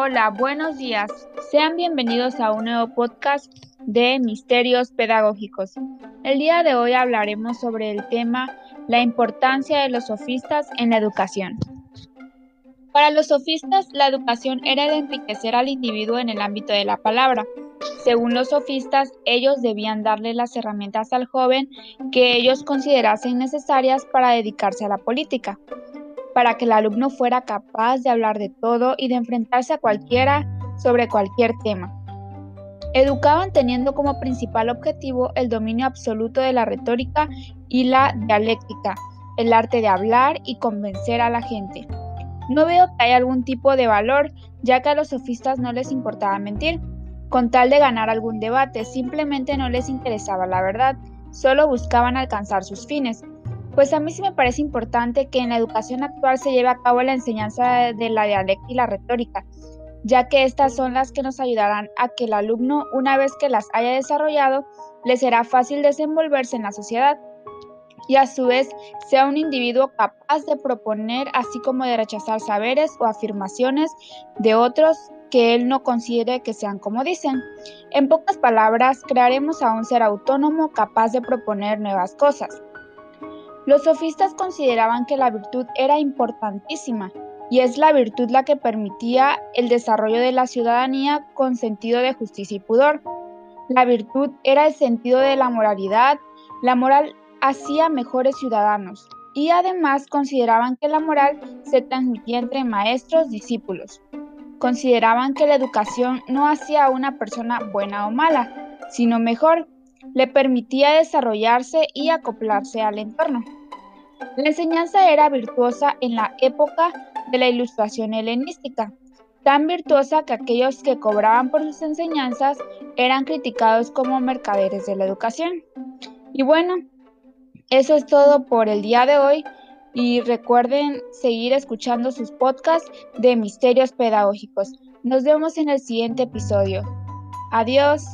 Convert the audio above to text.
Hola, buenos días. Sean bienvenidos a un nuevo podcast de Misterios Pedagógicos. El día de hoy hablaremos sobre el tema la importancia de los sofistas en la educación. Para los sofistas, la educación era de enriquecer al individuo en el ámbito de la palabra. Según los sofistas, ellos debían darle las herramientas al joven que ellos considerasen necesarias para dedicarse a la política para que el alumno fuera capaz de hablar de todo y de enfrentarse a cualquiera sobre cualquier tema. Educaban teniendo como principal objetivo el dominio absoluto de la retórica y la dialéctica, el arte de hablar y convencer a la gente. No veo que haya algún tipo de valor, ya que a los sofistas no les importaba mentir, con tal de ganar algún debate, simplemente no les interesaba la verdad, solo buscaban alcanzar sus fines. Pues a mí sí me parece importante que en la educación actual se lleve a cabo la enseñanza de la dialéctica y la retórica, ya que estas son las que nos ayudarán a que el alumno, una vez que las haya desarrollado, le será fácil desenvolverse en la sociedad y a su vez sea un individuo capaz de proponer así como de rechazar saberes o afirmaciones de otros que él no considere que sean como dicen. En pocas palabras, crearemos a un ser autónomo capaz de proponer nuevas cosas. Los sofistas consideraban que la virtud era importantísima y es la virtud la que permitía el desarrollo de la ciudadanía con sentido de justicia y pudor. La virtud era el sentido de la moralidad, la moral hacía mejores ciudadanos y además consideraban que la moral se transmitía entre maestros discípulos. Consideraban que la educación no hacía a una persona buena o mala, sino mejor, le permitía desarrollarse y acoplarse al entorno. La enseñanza era virtuosa en la época de la ilustración helenística, tan virtuosa que aquellos que cobraban por sus enseñanzas eran criticados como mercaderes de la educación. Y bueno, eso es todo por el día de hoy y recuerden seguir escuchando sus podcasts de misterios pedagógicos. Nos vemos en el siguiente episodio. Adiós.